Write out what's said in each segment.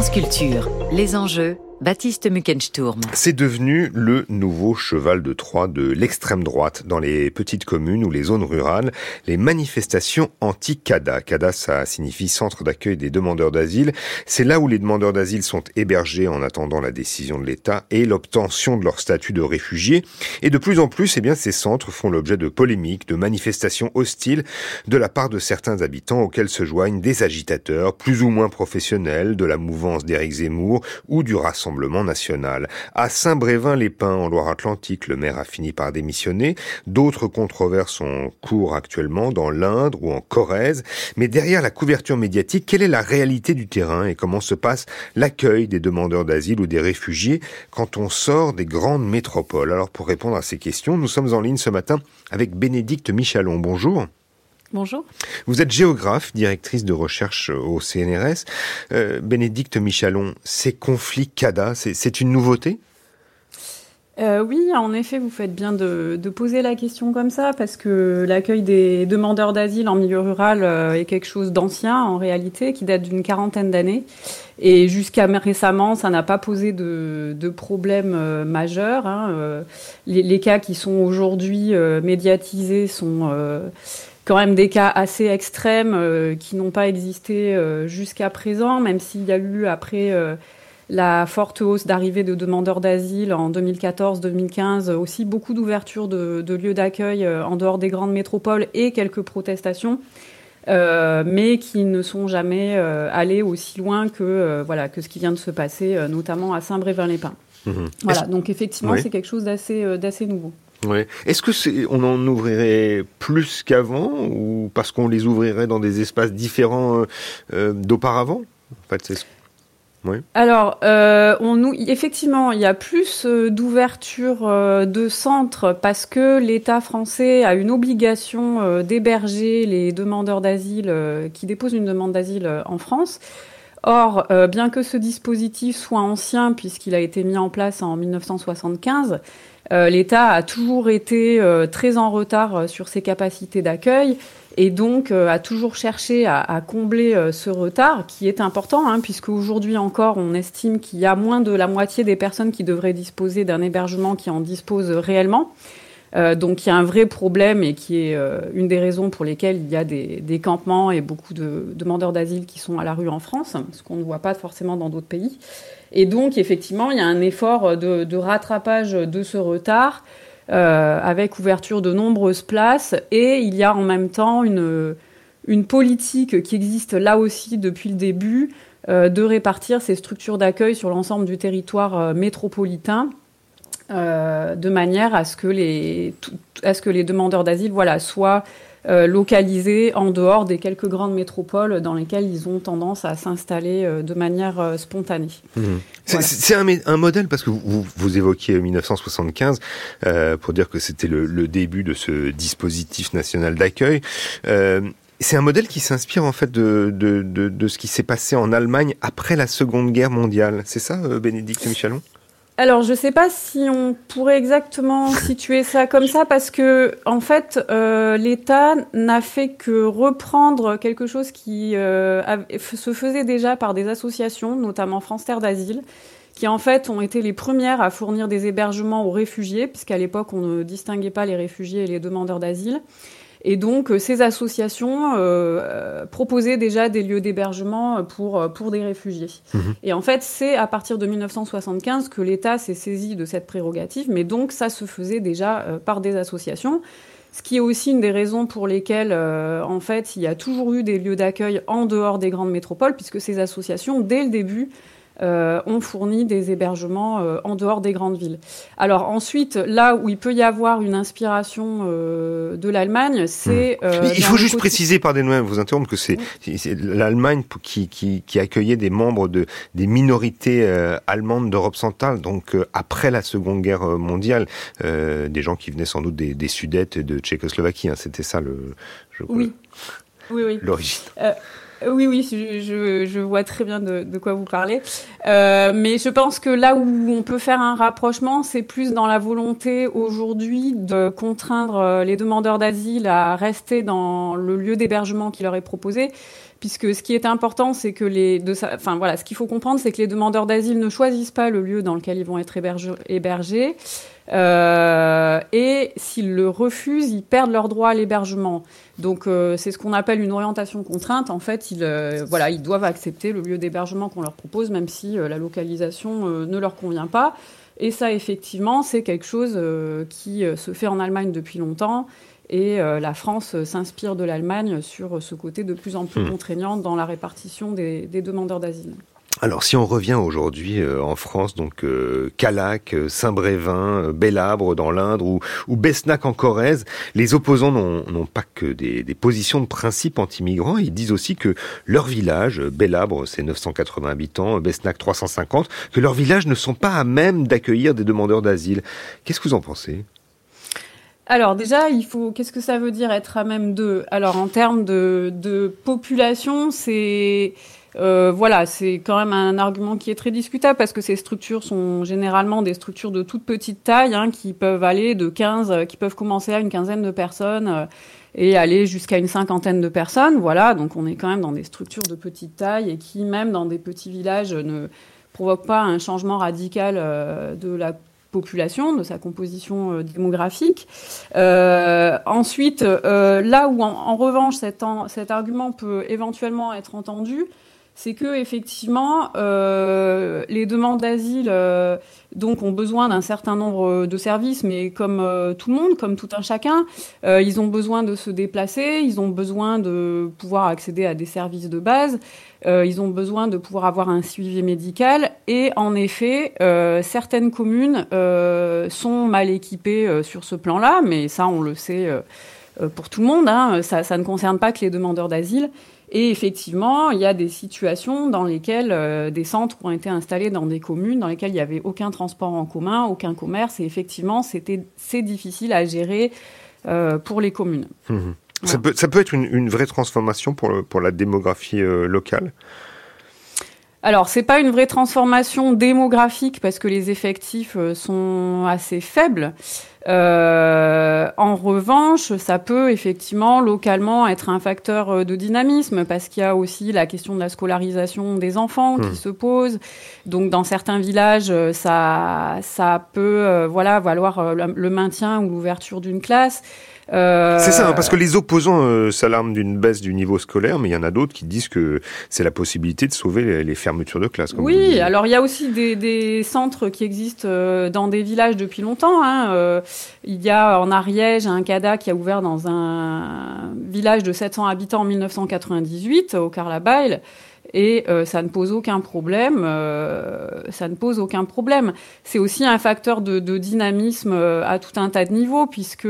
France Culture, les enjeux Baptiste Muckensturm. C'est devenu le nouveau cheval de Troie de l'extrême droite dans les petites communes ou les zones rurales, les manifestations anti-CADA. CADA, ça signifie Centre d'accueil des demandeurs d'asile. C'est là où les demandeurs d'asile sont hébergés en attendant la décision de l'État et l'obtention de leur statut de réfugié. Et de plus en plus, eh bien, ces centres font l'objet de polémiques, de manifestations hostiles de la part de certains habitants auxquels se joignent des agitateurs plus ou moins professionnels de la mouvance d'Éric Zemmour ou du Rassemblement national. À Saint-Brévin-les-Pins, en Loire-Atlantique, le maire a fini par démissionner. D'autres controverses ont cours actuellement dans l'Indre ou en Corrèze. Mais derrière la couverture médiatique, quelle est la réalité du terrain et comment se passe l'accueil des demandeurs d'asile ou des réfugiés quand on sort des grandes métropoles? Alors pour répondre à ces questions, nous sommes en ligne ce matin avec Bénédicte Michalon. Bonjour. Bonjour. Vous êtes géographe, directrice de recherche au CNRS. Euh, Bénédicte Michalon, ces conflits CADA, c'est une nouveauté? Euh, oui, en effet, vous faites bien de, poser la question comme ça, parce que l'accueil des demandeurs d'asile en milieu rural euh, est quelque chose d'ancien, en réalité, qui date d'une quarantaine d'années. Et jusqu'à récemment, ça n'a pas posé de, de problème euh, majeur. Hein. Les, les, cas qui sont aujourd'hui médiatisés sont quand même des cas assez extrêmes euh, qui n'ont pas existé euh, jusqu'à présent, même s'il y a eu après euh, la forte hausse d'arrivée de demandeurs d'asile en 2014-2015, aussi beaucoup d'ouvertures de, lieux d'accueil en dehors des grandes métropoles et quelques protestations. mais qui ne sont jamais allés aussi loin que voilà que ce qui vient de se passer, notamment à Saint-Brévin-les-Pins. Mmh voilà, donc effectivement, c'est quelque chose d'assez d'assez nouveau. Ouais. Est-ce que c'est, on en ouvrirait plus qu'avant ou parce qu'on les ouvrirait dans des espaces différents euh, euh, d'auparavant? En fait, c'est... Oui. Alors, euh, on effectivement, il y a plus d'ouverture de centres parce que l'État français a une obligation d'héberger les demandeurs d'asile qui déposent une demande d'asile en France. Or, bien que ce dispositif soit ancien puisqu'il a été mis en place en 1975, euh, L'État a toujours été euh, très en retard euh, sur ses capacités d'accueil et donc a toujours cherché à, combler ce retard qui est important, hein, puisque aujourd'hui encore, on estime qu'il y a moins de la moitié des personnes qui devraient disposer d'un hébergement qui en disposent réellement. Donc il y a un vrai problème et qui est une des raisons pour lesquelles il y a des, campements et beaucoup de demandeurs d'asile qui sont à la rue en France, ce qu'on ne voit pas forcément dans d'autres pays. Et donc, effectivement, il y a un effort de, rattrapage de ce retard euh, avec ouverture de nombreuses places. Et il y a en même temps une, politique qui existe là aussi depuis le début euh, de répartir ces structures d'accueil sur l'ensemble du territoire euh, de manière à ce que les, à ce que les demandeurs d'asile voilà, soient euh, localisés en dehors des quelques grandes métropoles dans lesquelles ils ont tendance à s'installer euh, de manière spontanée. Mmh. C'est un, modèle parce que vous, vous évoquiez 1975 pour dire que c'était le, début de ce dispositif national d'accueil. c'est un modèle qui s'inspire en fait de, de, de, de ce qui s'est passé en Allemagne après la Seconde Guerre mondiale. C'est ça, Bénédicte Michalon? Alors, je ne sais pas si on pourrait exactement situer ça comme ça, parce que en fait, euh, l'État n'a fait que reprendre quelque chose qui euh, se faisait déjà par des associations, notamment France Terre d'Asile, qui en fait ont été les premières à fournir des hébergements aux réfugiés, puisqu'à l'époque on ne distinguait pas les réfugiés et les demandeurs d'asile. Et donc, euh, ces associations euh, euh, proposaient déjà des lieux d'hébergement pour, pour des réfugiés. Mhm. Et en fait, c'est à partir de 1975 que l'État s'est saisi de cette prérogative, mais donc ça se faisait déjà par des associations. Ce qui est aussi une des raisons pour lesquelles, en fait, il y a toujours eu des lieux d'accueil en dehors des grandes métropoles, puisque ces associations, dès le début, euh, ont fourni des hébergements euh, en dehors des grandes villes. Alors ensuite, là où il peut y avoir une inspiration euh, de l'Allemagne, c'est... Hmm. il faut juste préciser, pardonnez-moi vous interrompre, que c'est l'Allemagne qui, qui, qui, accueillait des membres de, des minorités allemandes d'Europe centrale, donc après la Seconde Guerre mondiale, des gens qui venaient sans doute des, des Sudètes et de Tchécoslovaquie. Hein, C'était ça le... Je, oui. Oui, oui. L'origine. Oui, oui, je, vois très bien de, quoi vous parlez. Euh, mais je pense que là où on peut faire un rapprochement, c'est plus dans la volonté aujourd'hui de contraindre euh, les demandeurs d'asile à rester dans le lieu d'hébergement qui leur est proposé puisque ce qui est important, c'est que les, enfin voilà, ce qu'il faut comprendre, c'est que les demandeurs d'asile ne choisissent pas le lieu dans lequel ils vont être hébergés, euh, et s'ils le refusent, ils perdent leur droit à l'hébergement. Donc c'est ce qu'on appelle une orientation contrainte. En fait, ils, euh, voilà, ils doivent accepter le lieu d'hébergement qu'on leur propose, même si la localisation ne leur convient pas. Et ça, effectivement, c'est quelque chose qui se fait en Allemagne depuis longtemps. Et la France s'inspire de l'Allemagne sur ce côté de plus en plus mmh. contraignant dans la répartition des demandeurs d'asile. Alors si on revient aujourd'hui euh, en France, donc euh, Calac, euh, Saint-Brévin, euh, Bellabre dans l'Indre ou, Besnac en Corrèze, les opposants n'ont pas que des, positions de principe anti-migrants, ils disent aussi que leur village, Bellabre c'est 980 habitants, Besnac 350, que leurs villages ne sont pas à même d'accueillir des demandeurs d'asile. Qu'est-ce que vous en pensez? Alors déjà, il faut. Qu'est-ce que ça veut dire être à même de Alors en termes de population, c'est euh, voilà, c'est quand même un argument qui est très discutable parce que ces structures sont généralement des structures de toute petite taille hein, qui peuvent aller de 15, euh, qui peuvent commencer à une quinzaine de personnes euh, et aller jusqu'à une cinquantaine de personnes. Voilà, donc on est quand même dans des structures de petite taille et qui, même dans des petits villages, ne provoquent pas un changement radical de la population, de sa composition démographique. ensuite, là où en, revanche cet, argument peut éventuellement être entendu, c'est que effectivement euh, les demandes d'asile euh, donc ont besoin d'un certain nombre de services, mais comme euh, tout le monde, comme tout un chacun, ils ont besoin de se déplacer, ils ont besoin de pouvoir accéder à des services de base, ils ont besoin de pouvoir avoir un suivi médical, et en effet, certaines communes sont mal équipées sur ce plan-là, mais ça on le sait pour tout le monde, hein, ça, ça ne concerne pas que les demandeurs d'asile. Et effectivement, il y a des situations dans lesquelles euh, des centres ont été installés dans des communes dans lesquelles il n'y avait aucun transport en commun, aucun commerce, et effectivement, c'était c'est difficile à gérer euh, pour les communes. Mmh. Ça, peut, ça peut être une, une vraie transformation pour, le, pour la démographie euh, locale alors, c'est pas une vraie transformation démographique parce que les effectifs sont assez faibles. Euh, en revanche, ça peut effectivement localement être un facteur euh, de dynamisme parce qu'il y a aussi la question de la scolarisation des enfants qui hmm. se pose. Donc, dans certains villages, euh, ça, ça peut, voilà, valoir le maintien ou l'ouverture d'une classe. Euh, c'est ça, hein, parce que les opposants euh, s'alarment d'une baisse du niveau scolaire, mais il y en a d'autres qui disent que c'est la possibilité de sauver les, fermetures de classes. oui, alors il y a aussi des, des centres qui existent euh, dans des villages depuis longtemps. Hein. il y a en Ariège un CADA qui a ouvert dans un village de 700 habitants en 1998, au Carlabail et ça ne pose aucun problème. ça ne pose aucun problème. C'est aussi un facteur de, de dynamisme à tout un tas de niveaux puisque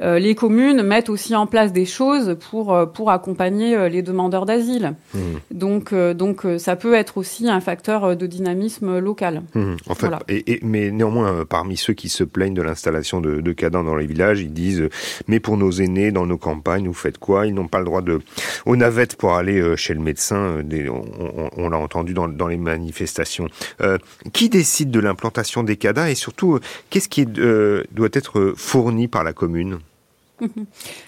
euh, les communes mettent aussi en place des choses pour euh, pour accompagner euh, les demandeurs d'asile. Mmh. Donc donc ça peut être aussi un facteur de dynamisme local. Mmh. En fait, et, mais néanmoins parmi ceux qui se plaignent de l'installation de, de cadans dans les villages, ils disent mais pour nos aînés dans nos campagnes, vous faites quoi? Ils n'ont pas le droit de aux navettes pour aller chez le médecin. on, on, l'a entendu dans, dans les manifestations. Euh, qui décide de l'implantation des cadans? Et surtout qu'est-ce qui doit être fourni par la commune?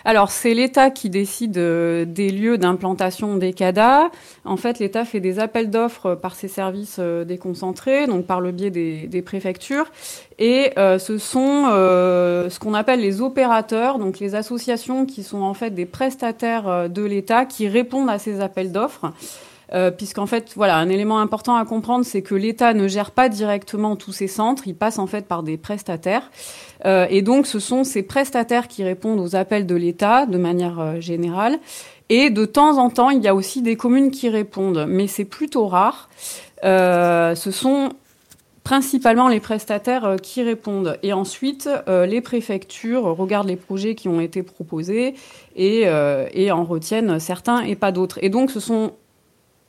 Alors, c'est l'État qui décide euh, des lieux d'implantation des CADA. En fait, l'État fait des appels d'offres par ses services euh, déconcentrés, donc par le biais des, préfectures. Et euh, ce sont ce qu'on appelle les opérateurs, donc les associations qui sont en fait des prestataires de l'État qui répondent à ces appels d'offres. Euh, puisqu'en fait, voilà, un élément important à comprendre, c'est que l'État ne gère pas directement tous ces centres, il passe en fait par des prestataires. Euh, et donc, ce sont ces prestataires qui répondent aux appels de l'État de manière euh, générale. Et de temps en temps, il y a aussi des communes qui répondent, mais c'est plutôt rare. ce sont principalement les prestataires qui répondent. Et ensuite, les préfectures regardent les projets qui ont été proposés et, et en retiennent certains et pas d'autres. Et donc, ce sont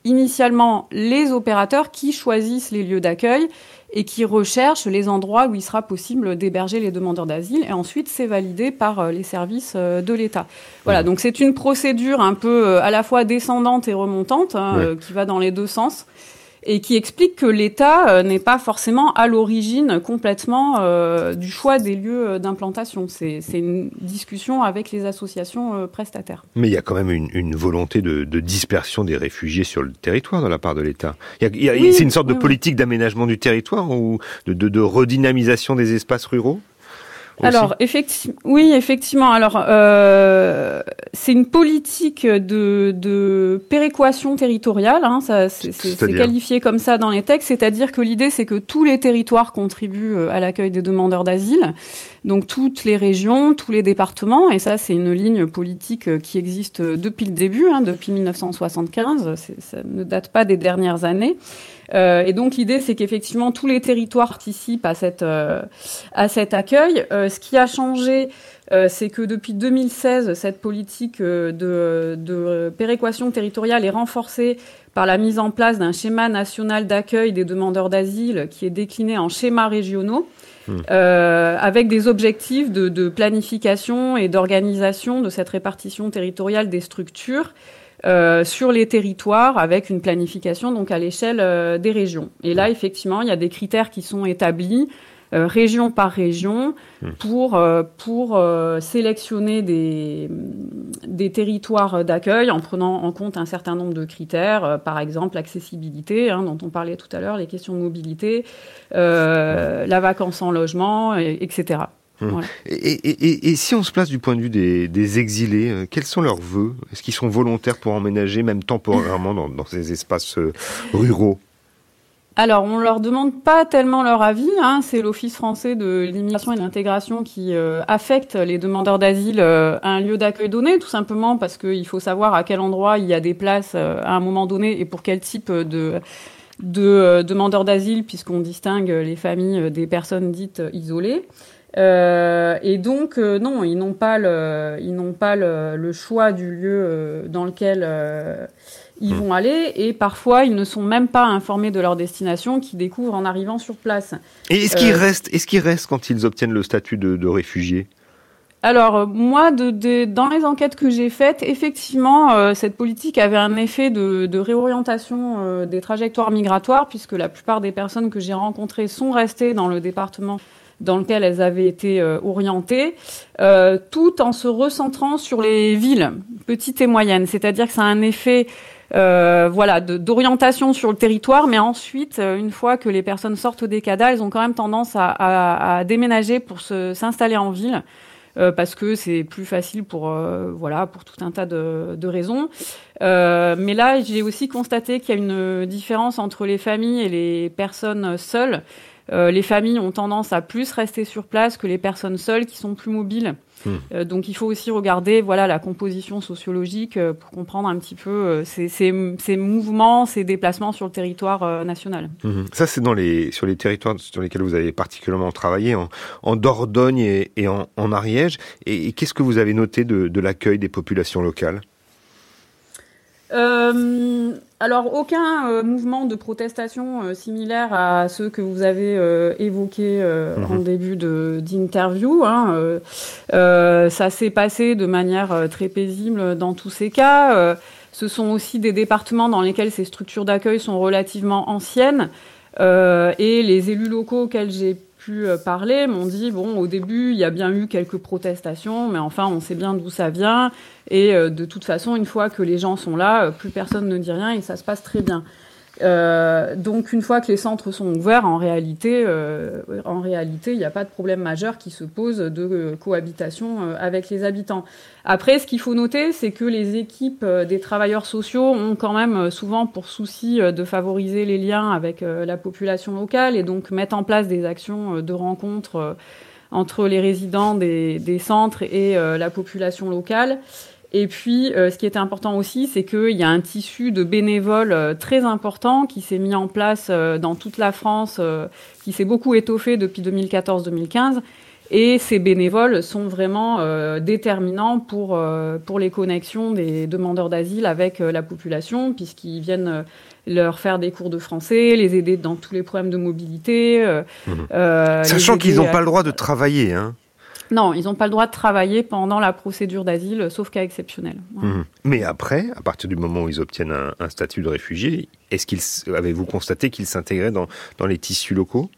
initialement les opérateurs qui choisissent les lieux d'accueil et qui recherchent les endroits où il sera possible d'héberger les demandeurs d'asile. Et ensuite, c'est validé par euh, les services euh, de l'État. Voilà, donc c'est une procédure un peu euh, à la fois descendante et remontante, hein, qui va dans les deux sens. Et qui explique que l'État euh, n'est pas forcément à l'origine complètement euh, du choix des lieux euh, d'implantation. C'est une discussion avec les associations prestataires. Mais il y a quand même une, volonté de, dispersion des réfugiés sur le territoire de la part de l'État. c'est une sorte de politique d'aménagement du territoire ou de redynamisation des espaces ruraux? Alors, effectivement, oui, effectivement. Alors, euh, c'est une politique de, de péréquation territoriale. Hein, ça, c'est qualifié comme ça dans les textes. C'est-à-dire que l'idée, c'est que tous les territoires contribuent euh, à l'accueil des demandeurs d'asile. Donc, toutes les régions, tous les départements. Et ça, c'est une ligne politique euh, qui existe depuis le début, hein, depuis 1975. Ça ne date pas des dernières années. Euh, et donc l'idée, c'est qu'effectivement tous les territoires participent à cette euh, à cet accueil. Euh, ce qui a changé, c'est que depuis 2016, cette politique de, de péréquation territoriale est renforcée par la mise en place d'un schéma national d'accueil des demandeurs d'asile qui est décliné en schémas régionaux. Hmm. Euh, avec des objectifs de, de planification et d'organisation de cette répartition territoriale des structures euh, sur les territoires avec une planification donc à l'échelle euh, des régions. Et là, effectivement, il y a des critères qui sont établis euh, région par région hmm. pour pour sélectionner des des territoires d'accueil en prenant en compte un certain nombre de critères, par exemple l'accessibilité hein, dont on parlait tout à l'heure, les questions de mobilité, la vacance en logement, etc. Hum. Et, si on se place du point de vue des, exilés, euh, quels sont leurs vœux? Est-ce qu'ils sont volontaires pour emménager, même temporairement, dans, ces espaces euh, ruraux? Alors, on leur demande pas tellement leur avis. Hein. C'est l'Office français de l'immigration et de l'intégration qui euh, affecte les demandeurs d'asile à un lieu d'accueil donné, tout simplement parce qu'il faut savoir à quel endroit il y a des places à un moment donné et pour quel type de de demandeurs d'asile, puisqu'on distingue les familles des personnes dites isolées. Euh, et donc, euh, non, ils n'ont pas le, ils n'ont pas le, choix du lieu euh, dans lequel ils hmm. vont aller, et parfois ils ne sont même pas informés de leur destination, qu'ils découvrent en arrivant sur place. Et est-ce qu'ils restent, est-ce qu'ils restent quand ils obtiennent le statut de, de réfugié? Alors moi, de, de, dans les enquêtes que j'ai faites, effectivement, cette politique avait un effet de, de réorientation des trajectoires migratoires, puisque la plupart des personnes que j'ai rencontrées sont restées dans le département dans lequel elles avaient été euh, orientées, euh, tout en se recentrant sur les villes petites et moyennes. C'est-à-dire que ça a un effet euh, voilà, d'orientation sur le territoire, mais ensuite, euh, une fois que les personnes sortent des CADA, elles ont quand même tendance à, à, à déménager pour s'installer en ville. Euh, parce que c'est plus facile pour voilà pour tout un tas de, de raisons. mais là, j'ai aussi constaté qu'il y a une différence entre les familles et les personnes seules. Euh, les familles ont tendance à plus rester sur place que les personnes seules qui sont plus mobiles. Hmm. Euh, donc il faut aussi regarder voilà la composition sociologique euh, pour comprendre un petit peu ces, mouvements, ces déplacements sur le territoire national. Hmm. Ça c'est dans les sur les territoires sur lesquels vous avez particulièrement travaillé en, Dordogne et, en, Ariège. Et, qu'est-ce que vous avez noté de l'accueil des populations locales? Euh, alors, aucun euh, mouvement de protestation euh, similaire à ceux que vous avez évoqués en mhm. début d'interview. Hein, ça s'est passé de manière très paisible dans tous ces cas. ce sont aussi des départements dans lesquels ces structures d'accueil sont relativement anciennes. et les élus locaux auxquels j'ai pu euh, parler m'ont dit bon au début il y a bien eu quelques protestations mais enfin on sait bien d'où ça vient et euh, de toute façon une fois que les gens sont là euh, plus personne ne dit rien et ça se passe très bien. Euh, donc une fois que les centres sont ouverts, en réalité, euh, en réalité, il n'y a pas de problème majeur qui se pose de euh, cohabitation avec les habitants. Après, ce qu'il faut noter, c'est que les équipes des travailleurs sociaux ont quand même souvent pour souci de favoriser les liens avec la population locale et donc mettre en place des actions de rencontre entre les résidents des centres et la population locale. Et puis, euh, ce qui était important aussi, c'est qu'il y a un tissu de bénévoles euh, très important qui s'est mis en place euh, dans toute la France, qui s'est beaucoup étoffé depuis 2014-2015. Et ces bénévoles sont vraiment déterminants pour, pour les connexions des demandeurs d'asile avec la population, puisqu'ils viennent leur faire des cours de français, les aider dans tous les problèmes de mobilité. Mmh. Sachant qu'ils n'ont pas le droit de travailler. Hein. Non, ils n'ont pas le droit de travailler pendant la procédure d'asile, sauf cas exceptionnel. Mmh. Mais après, à partir du moment où ils obtiennent un, statut de réfugié, est-ce qu'ils avez-vous constaté qu'ils s'intégraient dans, dans les tissus locaux?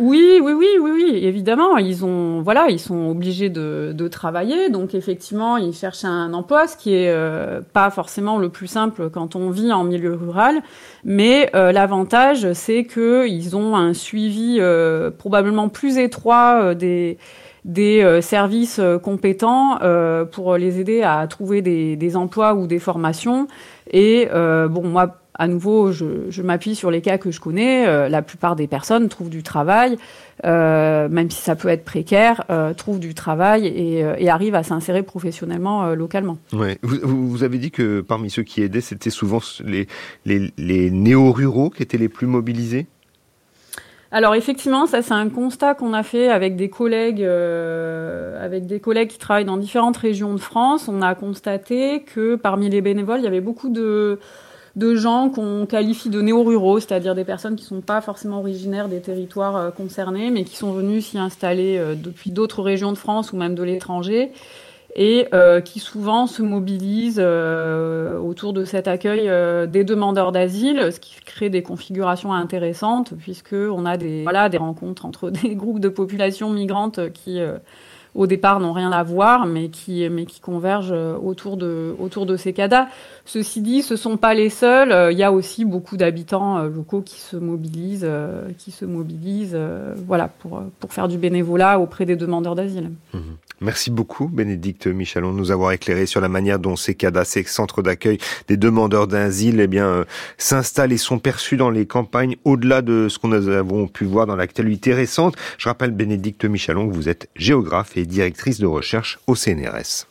Oui, oui, oui, oui, oui, évidemment. Ils ont, voilà, ils sont obligés de, de travailler, donc effectivement, ils cherchent un emploi, ce qui est euh, pas forcément le plus simple quand on vit en milieu rural. Mais euh, l'avantage, c'est que ils ont un suivi euh, probablement plus étroit des des services compétents pour les aider à trouver des, emplois ou des formations. Et bon, moi à nouveau, je, m'appuie sur les cas que je connais. Euh, la plupart des personnes trouvent du travail, euh, même si ça peut être précaire, euh, trouvent du travail et, arrivent à s'insérer professionnellement localement. Ouais. Vous, avez dit que parmi ceux qui aidaient, c'était souvent les, les, néo-ruraux qui étaient les plus mobilisés? Alors effectivement, ça c'est un constat qu'on a fait avec des collègues, avec des collègues qui travaillent dans différentes régions de France. On a constaté que parmi les bénévoles, il y avait beaucoup de de gens qu'on qualifie de néo-ruraux, c'est-à-dire des personnes qui ne sont pas forcément originaires des territoires euh, concernés, mais qui sont venus s'y installer euh, depuis d'autres régions de France ou même de l'étranger, et euh, qui souvent se mobilisent autour de cet accueil des demandeurs d'asile, ce qui crée des configurations intéressantes, puisqu'on a des, voilà, des rencontres entre des groupes de populations migrantes qui au départ n'ont rien à voir, mais qui, convergent euh, autour de, ces CADA. Ceci dit, ce sont pas les seuls. Euh, il y a aussi beaucoup d'habitants euh, locaux qui se mobilisent, voilà, pour, faire du bénévolat auprès des demandeurs d'asile. Mmh. Merci beaucoup, Bénédicte Michalon, de nous avoir éclairé sur la manière dont ces CADA, ces centres d'accueil des demandeurs d'asile, eh s'installent et sont perçus dans les campagnes au-delà de ce qu'on avons pu voir dans l'actualité récente. Je rappelle, Bénédicte Michalon, que vous êtes géographe directrice de recherche au CNRS.